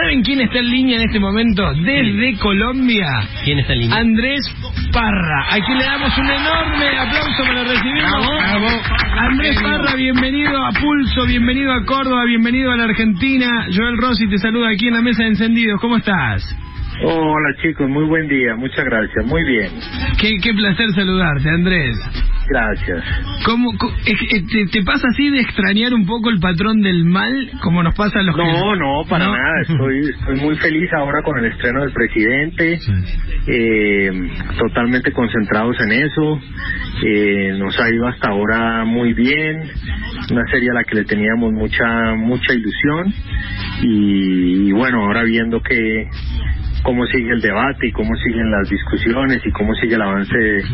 ¿Saben quién está en línea en este momento? Desde Colombia. ¿Quién está en línea? Andrés Parra. Aquí le damos un enorme aplauso para recibirlo. Andrés Parra, bienvenido a Pulso, bienvenido a Córdoba, bienvenido a la Argentina. Joel Rossi te saluda aquí en la mesa de encendidos. ¿Cómo estás? Hola chicos, muy buen día, muchas gracias, muy bien. Qué, qué placer saludarte, Andrés. Gracias. ¿Cómo, eh, te, te pasa así de extrañar un poco el patrón del mal, como nos pasa a los que... No, no, para ¿No? nada, estoy, estoy muy feliz ahora con el estreno del presidente, eh, totalmente concentrados en eso, eh, nos ha ido hasta ahora muy bien, una serie a la que le teníamos mucha, mucha ilusión y, y bueno, ahora viendo que cómo sigue el debate y cómo siguen las discusiones y cómo sigue el avance de-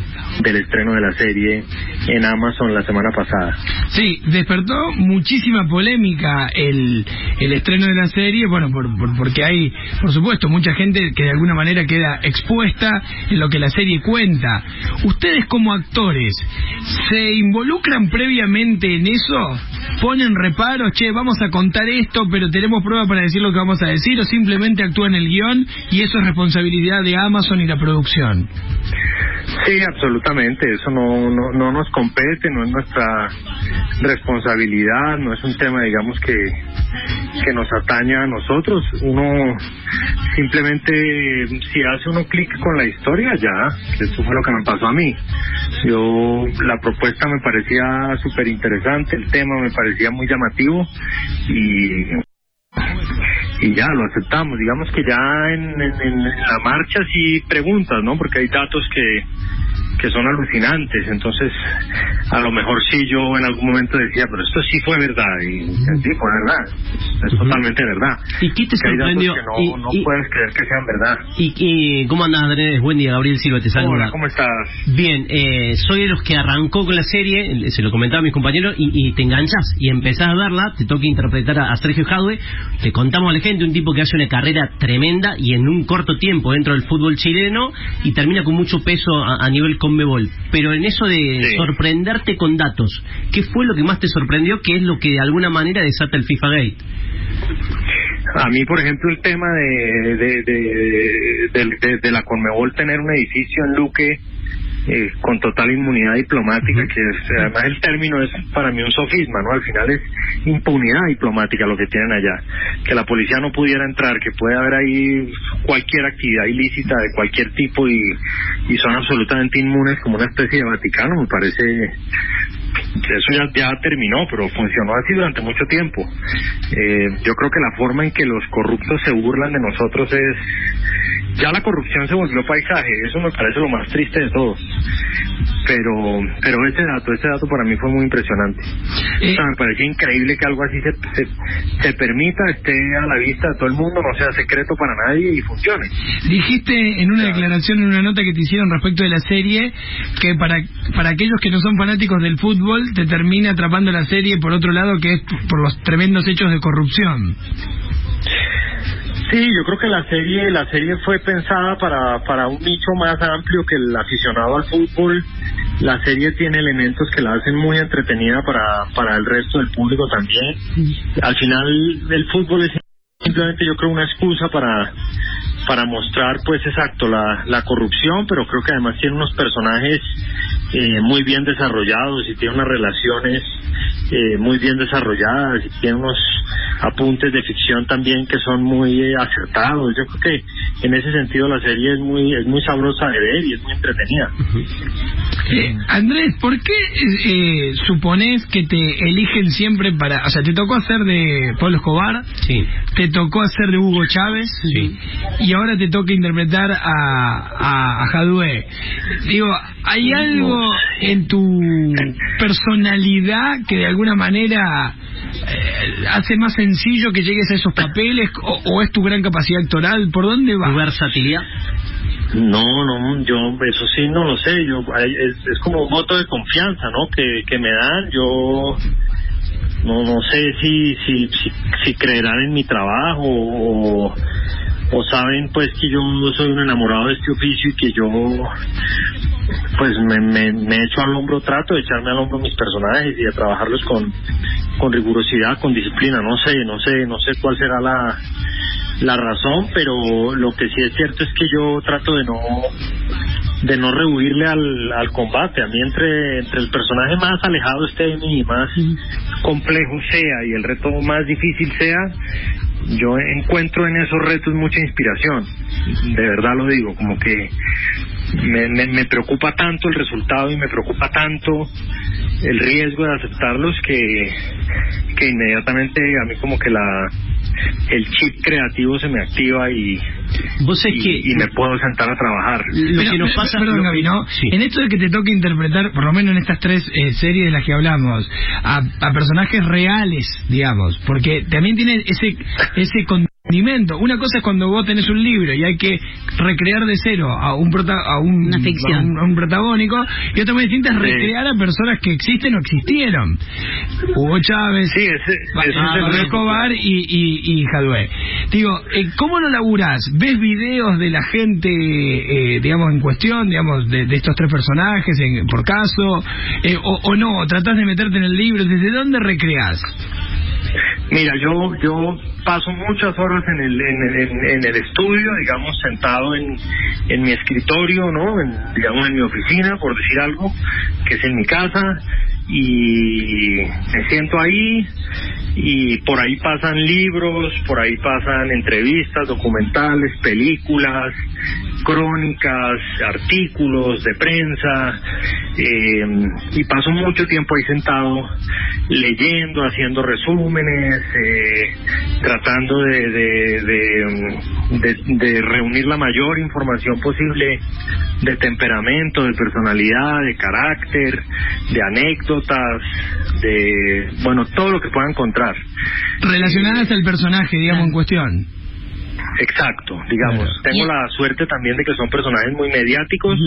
del estreno de la serie en Amazon la semana pasada. Sí, despertó muchísima polémica el, el estreno de la serie, bueno, por, por- porque hay, por supuesto, mucha gente que de alguna manera queda expuesta en lo que la serie cuenta. ¿Ustedes como actores se involucran previamente en eso? ¿Ponen reparos? Che, vamos a contar esto, pero tenemos prueba para decir lo que vamos a decir, o simplemente actúan el guion y eso es responsabilidad de Amazon y la producción? Sí, absolutamente. Eso no, no, no nos compete, no es nuestra responsabilidad, no es un tema, digamos, que, que nos atañe a nosotros. Uno simplemente, si hace uno clic con la historia, ya, eso fue lo que me pasó a mí. Yo, la propuesta me parecía súper interesante, el tema me parecía muy llamativo y y ya lo aceptamos. Digamos que ya en, en- en la marcha sí preguntas, ¿no? Porque hay datos que, que son alucinantes. Entonces, a lo mejor sí yo en algún momento decía, pero esto sí fue verdad. Y sí, fue verdad. Es, es totalmente verdad. ¿Y qué te sorprendió? que no, Y- no y- puedes creer que sean verdad. ¿Y, cómo andas, Andrés? Buen día, Gabriel Silva te saluda. Hola, ¿cómo estás? Bien, eh, soy de los que arrancó con la serie, se lo comentaba a mis compañeros, y, y te enganchas y empezás a verla, te toca interpretar a, a Sergio Jadwe, te contamos a la gente, un tipo que hace una carrera tremenda y en un corto tiempo dentro del fútbol chileno y termina con mucho peso a, a nivel conmebol. Pero en eso de Sí. sorprenderte con datos, ¿qué fue lo que más te sorprendió? ¿Qué es lo que de alguna manera desata el FIFA Gate? A mí, por ejemplo, el tema de, de, de, de- de- de la Conmebol tener un edificio en Luque eh, con total inmunidad diplomática, que es, además el término es para mí un sofisma, ¿no? Al final es impunidad diplomática lo que tienen allá. Que la policía no pudiera entrar, que puede haber ahí cualquier actividad ilícita de cualquier tipo y, y son absolutamente inmunes como una especie de Vaticano, me parece eso ya, ya terminó, pero funcionó así durante mucho tiempo. Eh, yo creo que la forma en que los corruptos se burlan de nosotros es... Ya la corrupción se volvió paisaje, eso me parece lo más triste de todo. Pero pero ese dato, ese dato para mí fue muy impresionante. O sea, me parece increíble que algo así se, se, se permita, esté a la vista de todo el mundo, no sea secreto para nadie y funcione. Dijiste en una declaración, en una nota que te hicieron respecto de la serie, que para, para aquellos que no son fanáticos del fútbol, te termina atrapando la serie por otro lado, que es por los tremendos hechos de corrupción. Sí, yo creo que la serie la serie fue pensada para para un nicho más amplio que el aficionado al fútbol. La serie tiene elementos que la hacen muy entretenida para para el resto del público también. Al final el fútbol es simplemente yo creo una excusa para para mostrar pues exacto la, la corrupción, pero creo que además tiene unos personajes eh, muy bien desarrollados y tiene unas relaciones eh, muy bien desarrolladas y tiene unos apuntes de ficción también que son muy eh, acertados. Yo creo que en ese sentido la serie es muy es muy sabrosa de ver y es muy entretenida. Eh, Andrés, ¿por qué eh, suponés que te eligen siempre para... O sea, te tocó hacer de Pablo Escobar, Sí. te tocó hacer de Hugo Chávez, Sí. y ahora te toca interpretar a, a, a Jadwe. Digo, ¿hay algo en tu personalidad que de alguna manera eh, hace más sencillo que llegues a esos papeles o, o es tu gran capacidad actoral? ¿Por dónde ¿Tu va? versatilidad? No, no, yo eso sí no lo sé, yo es, es como un voto de confianza, ¿no? Que, que me dan, yo no no sé si si si, si creerán en mi trabajo o, o saben pues que yo soy un enamorado de este oficio y que yo pues me, me, me echo al hombro, trato de echarme al hombro mis personajes y de trabajarlos con, con rigurosidad, con disciplina, no sé, no sé, no sé cuál será la la razón, pero lo que sí es cierto es que yo trato de no de no rehuirle al, al combate. A mí entre, entre el personaje más alejado esté de mí, más complejo sea y el reto más difícil sea, yo encuentro en esos retos mucha inspiración. De verdad lo digo, como que me, me, me preocupa tanto el resultado y me preocupa tanto el riesgo de aceptarlos que, que inmediatamente a mí como que la el chip creativo se me activa y, Vos y, que y me puedo sentar a trabajar. lo Pero, que nos pasa perdón, lo Gaby, que- ¿no? Sí. En esto de que te toque interpretar, por lo menos en estas tres eh, series de las que hablamos, a, a personajes reales, digamos, porque también tiene ese ese Una cosa es cuando vos tenés un libro y hay que recrear de cero a un prota, a un, Una ficción. a un, a un protagónico, y otra muy distinta es Sí. recrear a personas que existen o existieron. Hugo Chávez, Sí, ese, ese ah, es. Escobar y, y, y Jadwe. Digo, eh, ¿cómo lo laburás? ¿Ves videos de la gente, eh, digamos, en cuestión, digamos, de, de estos tres personajes, en- por caso? Eh, o, ¿O no? ¿O ¿Tratás de meterte en el libro? ¿Desde dónde recreás? Mira, yo yo paso muchas horas en el en, en- en el estudio, digamos, sentado en, en mi escritorio, ¿no? En, digamos, en mi oficina, por decir algo, que es en mi casa, y me siento ahí y por ahí pasan libros, por ahí pasan entrevistas, documentales, películas, crónicas, artículos de prensa, eh, y paso mucho tiempo ahí sentado leyendo, haciendo resúmenes, eh, tratando de, de, de, de- de reunir la mayor información posible de temperamento, de personalidad, de carácter, de anécdotas, de, bueno, todo lo que pueda encontrar. Relacionadas al personaje, digamos, en cuestión. Exacto, digamos. Claro. Tengo Y- la suerte también de que son personajes muy mediáticos,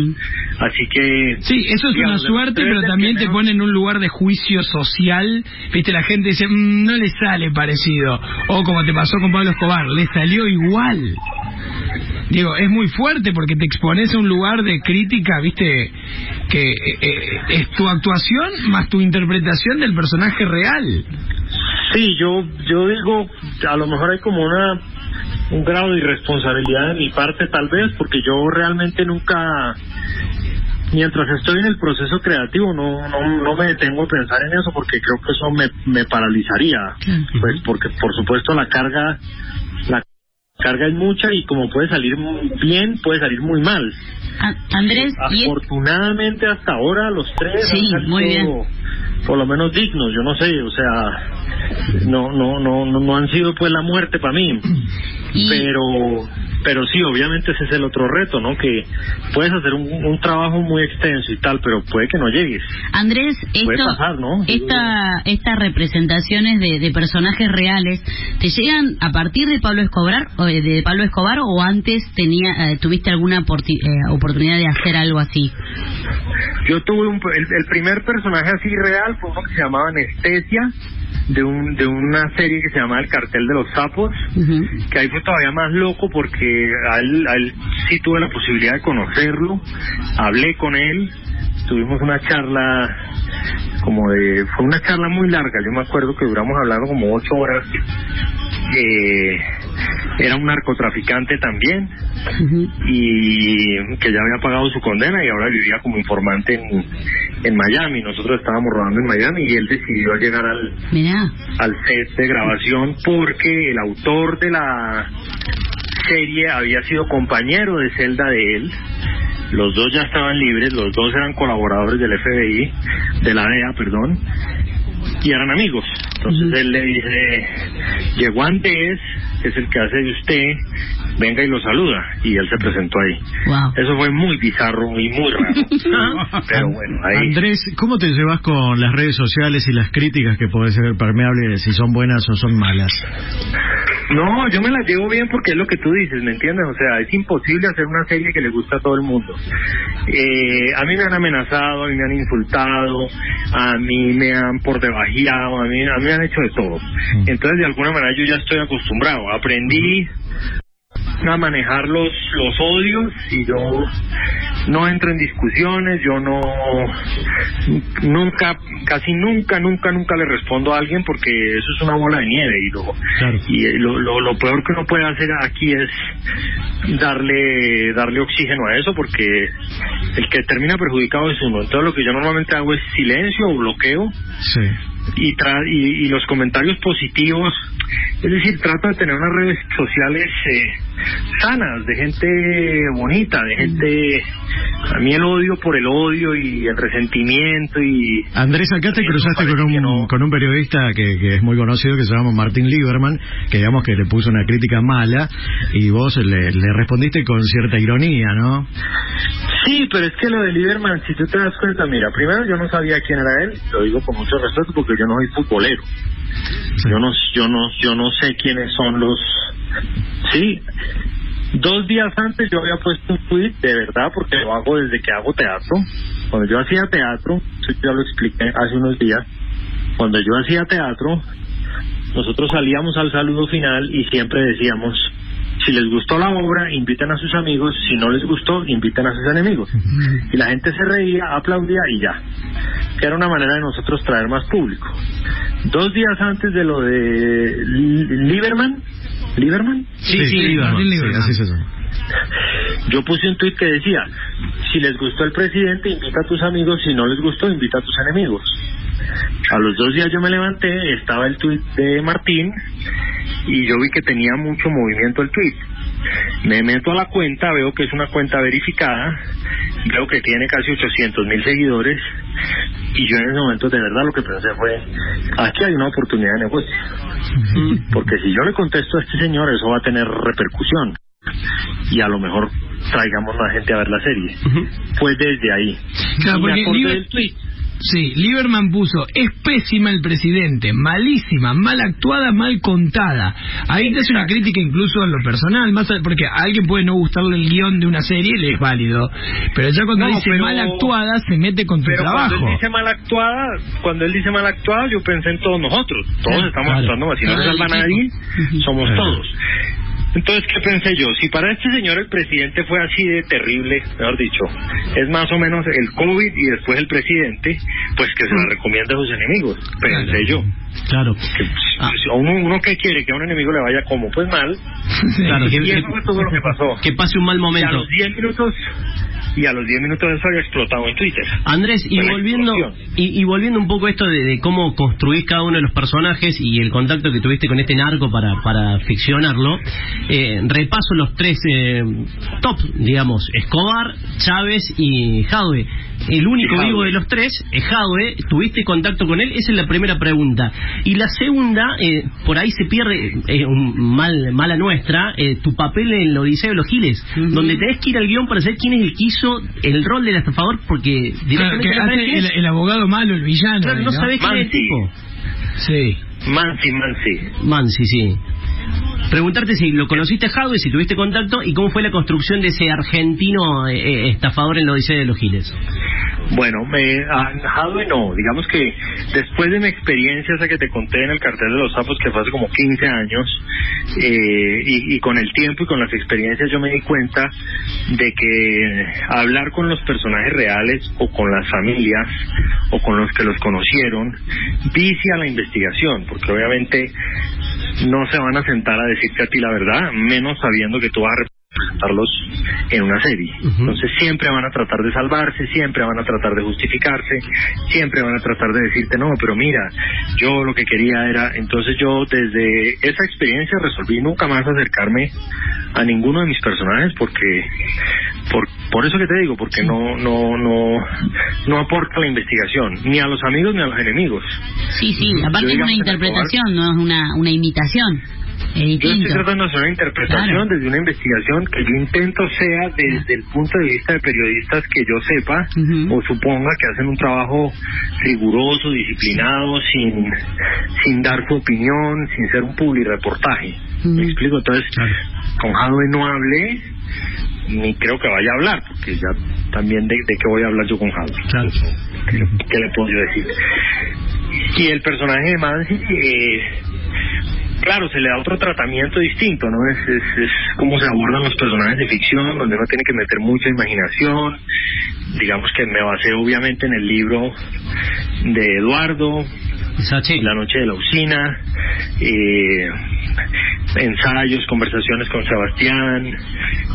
así que... Sí, eso es digamos, una suerte, pero también te pone en un lugar de juicio social. Viste, la gente dice, "Mm, no le sale parecido. O como te pasó con Pablo Escobar, le salió igual. Digo, es muy fuerte porque te expones a un lugar de crítica, viste, que eh, eh, es tu actuación más tu interpretación del personaje real. Sí, yo, yo digo, a lo mejor hay como una un grado de irresponsabilidad de mi parte tal vez, porque yo realmente nunca, mientras estoy en el proceso creativo, no, no, no me detengo a pensar en eso, porque creo que eso me, me paralizaría, pues porque por supuesto la carga, la carga es mucha y como puede salir muy bien, puede salir muy mal. Andrés, Afortunadamente hasta ahora los tres Sí, han salido muy bien. por lo menos dignos, yo no sé, o sea, no no no no, no han sido pues la muerte para mí, y- pero pero sí, obviamente ese es el otro reto, ¿no? Que puedes hacer un, un trabajo muy extenso y tal, pero puede que no llegues. Andrés, Puede esto, pasar, ¿no? esta, estas representaciones de, de personajes reales, ¿te llegan a partir de Pablo Escobar o de, de Pablo Escobar o antes tenía eh, tuviste alguna porti- eh, oportunidad de hacer algo así? Yo tuve un, el, el primer personaje así real fue uno que se llamaba Anestesia, de un de una serie que se llama El cartel de los sapos. Ujú. que ahí fue todavía más loco porque a él, a él sí tuve la posibilidad de conocerlo, hablé con él, tuvimos una charla como de, fue una charla muy larga, yo me acuerdo que duramos hablando como ocho horas, eh, era un narcotraficante también y que ya había pagado su condena y ahora vivía como informante en, en Miami, nosotros estábamos rodando en Miami y él decidió llegar al, al set de grabación porque el autor de la serie había sido compañero de celda de él. Los dos ya estaban libres, los dos eran colaboradores del FBI, de la DEA, perdón, y eran amigos. Entonces él le dice, llegó antes, que es el que hace de usted, venga y lo saluda. Y él se presentó ahí. Wow. Eso fue muy bizarro y muy raro. Pero bueno, ahí... Andrés, ¿cómo te llevas con las redes sociales y las críticas que pueden ser permeables, si son buenas o son malas? No, yo me la llevo bien porque es lo que tú dices, ¿me entiendes? O sea, es imposible hacer una serie que le gusta a todo el mundo. Eh, a mí me han amenazado, a mí me han insultado, a mí me han por debajeado, a mí, a mí han hecho de todo. Entonces, de alguna manera yo ya estoy acostumbrado. Aprendí a manejar los, los odios y yo no entro en discusiones, yo no, nunca, casi nunca, nunca, nunca le respondo a alguien porque eso es una bola de nieve y lo, y lo, lo, lo peor que uno puede hacer aquí es darle, darle oxígeno a eso porque el que termina perjudicado es uno. Entonces lo que yo normalmente hago es silencio o bloqueo. Sí. Y, tra y, y los comentarios positivos. Es decir, trato de tener unas redes sociales eh, sanas, de gente bonita, de gente... A mí el odio por el odio y el resentimiento y... Andrés, acá te cruzaste con un, con un periodista que, que es muy conocido que se llama Martín Lieberman, que digamos que le puso una crítica mala y vos le, le respondiste con cierta ironía, ¿no? Sí, pero es que lo de Lieberman, si tú te das cuenta, mira, primero yo no sabía quién era él, lo digo con mucho respeto porque yo no soy futbolero. Yo no, yo no, yo no sé quiénes son los. Sí, dos días antes yo había puesto un tweet de verdad porque lo hago desde que hago teatro. Cuando yo hacía teatro, ya lo expliqué hace unos días. Cuando yo hacía teatro, nosotros salíamos al saludo final y siempre decíamos si les gustó la obra, inviten a sus amigos, si no les gustó, inviten a sus enemigos. Y la gente se reía, aplaudía y ya. Que era una manera de nosotros traer más público. Dos días antes de lo de Lieberman, ¿Lieberman? Sí, sí, Lieberman. así es eso. Yo puse un tuit que decía, si les gustó el presidente, invita a tus amigos, si no les gustó, invita a tus enemigos. A los dos días yo me levanté, estaba el tuit de Martín y yo vi que tenía mucho movimiento el tuit. Me meto a la cuenta, veo que es una cuenta verificada, veo que tiene casi 800 mil seguidores y yo en ese momento de verdad lo que pensé fue, aquí hay una oportunidad de negocio. Porque si yo le contesto a este señor, eso va a tener repercusión y a lo mejor traigamos más gente a ver la serie. Pues desde ahí. Claro, porque tuit. Sí, Lieberman puso, es pésima el presidente, malísima, mal actuada, mal contada. Ahí te hace una crítica incluso en lo personal, más porque a alguien puede no gustarle el guion de una serie, le es válido. Pero ya cuando No, dice pero- mal actuada, se mete con tu Pero trabajo. cuando él dice mal actuada, cuando él dice mal actuada, yo pensé en todos nosotros. Todos estamos claro. actuando. Si no salva nadie, somos todos. Entonces, ¿qué pensé yo? Si para este señor el presidente fue así de terrible, mejor dicho, es más o menos el COVID y después el presidente, pues que se la recomienda a sus enemigos, pensé yo. Claro. Que, pues, Ah. si uno, uno que quiere que a un enemigo le vaya como, pues mal, Claro, que, y eso fue todo lo que pasó. que pase un mal Y a momento. los 10 minutos, y a los 10 minutos eso había explotado en Twitter. Andrés, y volviendo y volviendo un poco a esto de, de cómo construís cada uno de los personajes y el contacto que tuviste con este narco para, para ficcionarlo, eh, repaso los tres eh, top, digamos, Escobar, Chávez y Jadwe. El único Jadwe. vivo de los tres es Jadwe, ¿tuviste contacto con él? Esa es la primera pregunta. Y la segunda, eh, por ahí se pierde, eh, un mal, mala nuestra, eh, tu papel en la Odisea de los Giles, donde tenés que ir al guion para saber quién es el que hizo el rol del estafador, porque Claro, directamente que no hace el, el abogado malo, el villano. Claro, ahí, no sabés quién es el tipo. Sí. Mansi, Mansi. Mansi, sí. Preguntarte si lo conociste a Jadwe, si tuviste contacto y cómo fue la construcción de ese argentino eh, eh, estafador en la Odisea de los Giles. Bueno, me, a no, digamos que después de mi experiencia esa que te conté en el cartel de los sapos, que fue hace como 15 años, eh, y con el tiempo y con las experiencias yo me di cuenta de que hablar con los personajes reales o con las familias o con los que los conocieron vicia la investigación, porque obviamente no se van a sentar a decirte a ti la verdad, menos sabiendo que tú vas a representarlos en una serie. Entonces siempre van a tratar de salvarse, siempre van a tratar de justificarse, siempre van a tratar de decirte, no, pero mira, yo lo que quería era, entonces yo desde esa experiencia resolví nunca más acercarme a ninguno de mis personajes porque por, por eso que te digo, porque no no no no aporta la investigación ni a los amigos ni a los enemigos. Sí, sí, aparte Yo, es una interpretación, no es una, una imitación. Es Yo estoy tratando de hacer una interpretación Claro. desde una investigación que yo intento sea desde el punto de vista de periodistas que yo sepa o suponga que hacen un trabajo riguroso, disciplinado, sin, sin dar su opinión, sin ser un publireportaje. Ujú. ¿Me explico? Entonces, con Jadwe no hablé, ni creo que vaya a hablar, porque ya también de, de qué voy a hablar yo con Jadwe. Claro. ¿Qué, qué le puedo yo decir? Y el personaje de Mansi, eh, claro, se le da otro tratamiento distinto, ¿no? Es, es, es como se abordan los personajes de ficción, donde uno tiene que meter mucha imaginación. Digamos que me basé obviamente en el libro de Eduardo, La Noche de la Usina, eh, ensayos, conversaciones con Sebastián,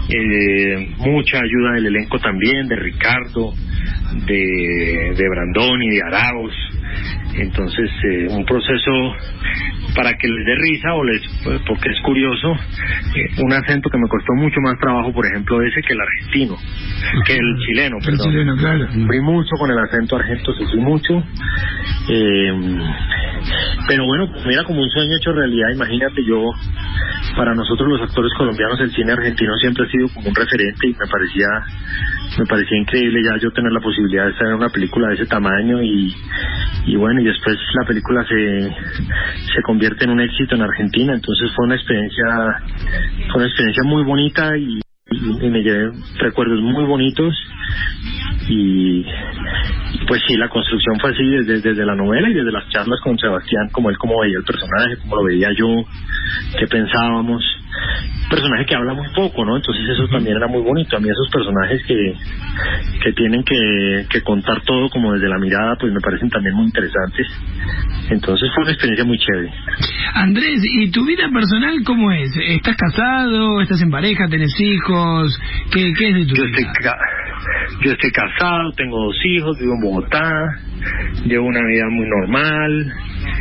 eh, mucha ayuda del elenco también, de Ricardo, de, de Brandoni, de Arauz. Entonces, eh, un proceso para que les dé risa o les porque es curioso eh, un acento que me costó mucho más trabajo por ejemplo ese que el argentino que el chileno perdón El chileno, claro. Fui mucho con el acento argento sufrí mucho eh, pero bueno mira como un sueño hecho realidad imagínate yo para nosotros los actores colombianos el cine argentino siempre ha sido como un referente y me parecía me parecía increíble ya yo tener la posibilidad de estar en una película de ese tamaño y, y bueno y después la película se se convierte en un éxito en Argentina. Entonces fue una experiencia fue una experiencia muy bonita y, y- me llevé recuerdos muy bonitos y pues sí la construcción fue así desde, desde la novela y desde las charlas con Sebastián como él como veía el personaje como lo veía yo qué pensábamos personaje que habla muy poco no entonces eso también era muy bonito a mí esos personajes que que tienen que, que contar todo como desde la mirada pues me parecen también muy interesantes entonces fue una experiencia muy chévere Andrés, ¿y tu vida personal cómo es? ¿Estás casado? ¿Estás en pareja? ¿Tenés hijos? ¿Qué, qué es de tu Yo vida? estoy, ca- yo estoy casado, tengo dos hijos, vivo en Bogotá, llevo una vida muy normal.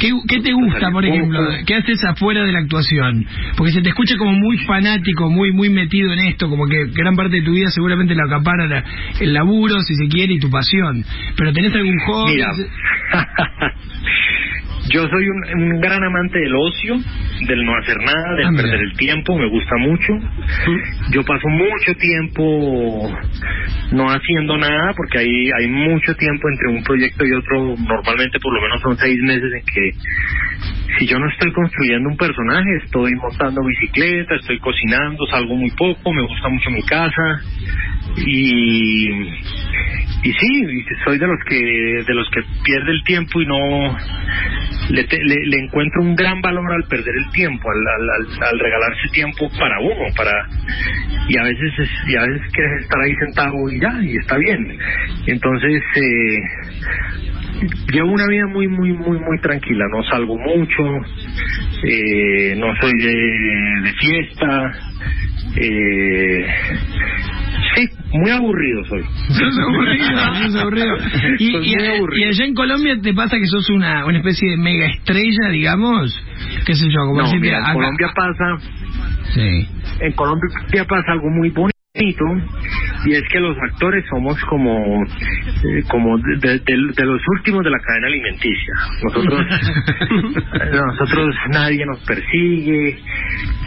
¿Qué, qué te gusta, por ejemplo? ¿Qué haces afuera de la actuación? Porque se te escucha como muy fanático, muy muy metido en esto, como que gran parte de tu vida seguramente la acapara la- el laburo, si se quiere, y tu pasión. Pero ¿tenés algún hobby? Mira, yo soy un, un gran amante del ocio, del no hacer nada, del Ah, perder el tiempo, me gusta mucho. Yo paso mucho tiempo no haciendo nada porque hay, hay mucho tiempo entre un proyecto y otro, normalmente por lo menos son seis meses en que si yo no estoy construyendo un personaje, estoy montando bicicleta, estoy cocinando, salgo muy poco, me gusta mucho mi casa y y sí soy de los que de los que pierde el tiempo y no le, te- le, le encuentro un gran valor al perder el tiempo al, al, al, al regalarse tiempo para uno para y a veces es, y a veces quieres estar ahí sentado y ya y está bien. Entonces eh, llevo una vida muy muy muy muy tranquila no salgo mucho eh, no soy de, de fiesta eh, sí muy aburrido soy Sos aburrido, sos aburrido. Y, Soy y- muy aburrido. y allá en Colombia te pasa que sos una, una especie de mega estrella, digamos, qué sé yo, como no mira en Colombia pasa Sí. en Colombia pasa algo muy bonito y es que los actores somos como eh, como de, de- de- de los últimos de la cadena alimenticia nosotros nosotros nadie nos persigue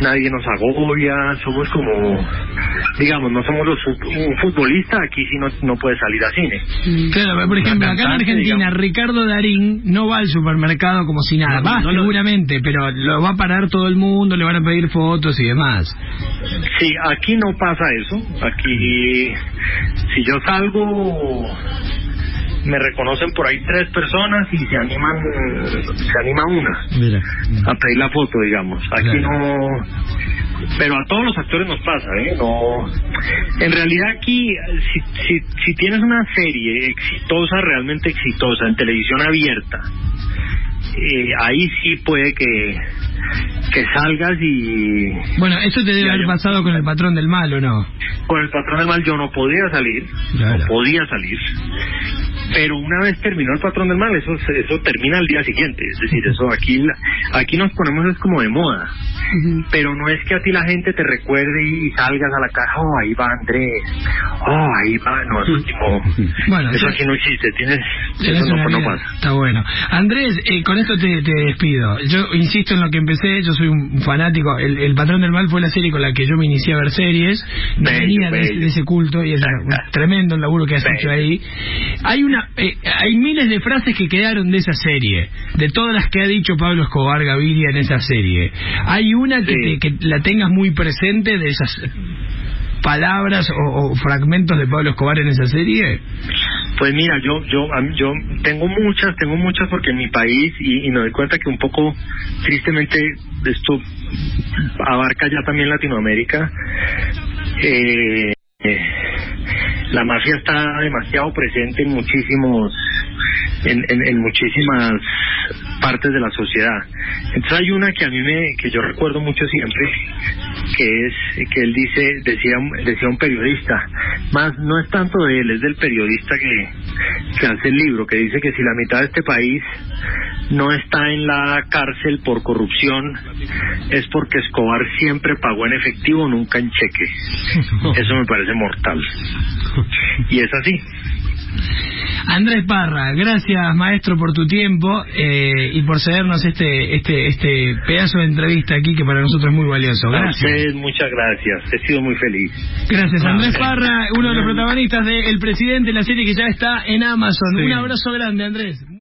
nadie nos agobia somos como digamos no somos los un futbolista aquí sí no, no puede salir a cine Claro, pero por ejemplo, acá en Argentina, digamos. Ricardo Darín no va al supermercado como si nada. Va, no lo- seguramente, pero lo va a parar todo el mundo, le van a pedir fotos y demás. Sí, aquí no pasa eso. Aquí, si yo salgo, me reconocen por ahí tres personas y se animan, se anima una Mira. a pedir la foto, digamos. Aquí Claro. no. Pero a todos los actores nos pasa, ¿eh? No. En realidad aquí, si, si, si tienes una serie exitosa, realmente exitosa, en televisión abierta, eh, ahí sí puede que, que salgas y Bueno, eso te debe haber pasado con el patrón del mal, ¿o no? con el patrón del mal yo no podía salir, Claro. no podía salir. Pero una vez terminó el patrón del mal, eso eso termina al día siguiente. Es decir, eso aquí aquí nos ponemos es como de moda. Pero no es que a ti la gente te recuerde y salgas a la caja, oh, ahí va Andrés, oh, ahí va, no, eso, Bueno, eso aquí no existe, tienes, eso no, no pasa. Está bueno. Andrés, eh, con esto te, te despido. Yo insisto en lo que empecé, yo soy un fanático. El, el Patrón del Mal fue la serie con la que yo me inicié a ver series. No Bello, venía de, ese- bello. de ese culto y es un tremendo el laburo que has Bello. hecho ahí. Hay una, eh, hay miles de frases que quedaron de esa serie, de todas las que ha dicho Pablo Escobar Gaviria en esa serie. Hay una que, Sí. te- que la tengas muy presente de esas palabras o, o fragmentos de Pablo Escobar en esa serie. Pues mira, yo yo yo tengo muchas, tengo muchas porque en mi país y, y me doy cuenta que un poco tristemente esto abarca ya también Latinoamérica. Eh, la mafia está demasiado presente en muchísimos en, en, muchísimas partes de la sociedad. Entonces hay una que a mí me, que yo recuerdo mucho siempre, que es que él dice, decía, decía un periodista, más no es tanto de él, es del periodista que, que hace el libro, que dice que si la mitad de este país no está en la cárcel por corrupción, es porque Escobar siempre pagó en efectivo, nunca en cheque. Eso me parece mortal. Y es así. Andrés Parra, gracias maestro por tu tiempo eh, y por cedernos este este este pedazo de entrevista aquí que para nosotros es muy valioso. Gracias. muchas gracias. He sido muy feliz. Gracias. Andrés Parra, uno de los protagonistas de El Presidente, la serie que ya está en Amazon. Un abrazo grande, Andrés.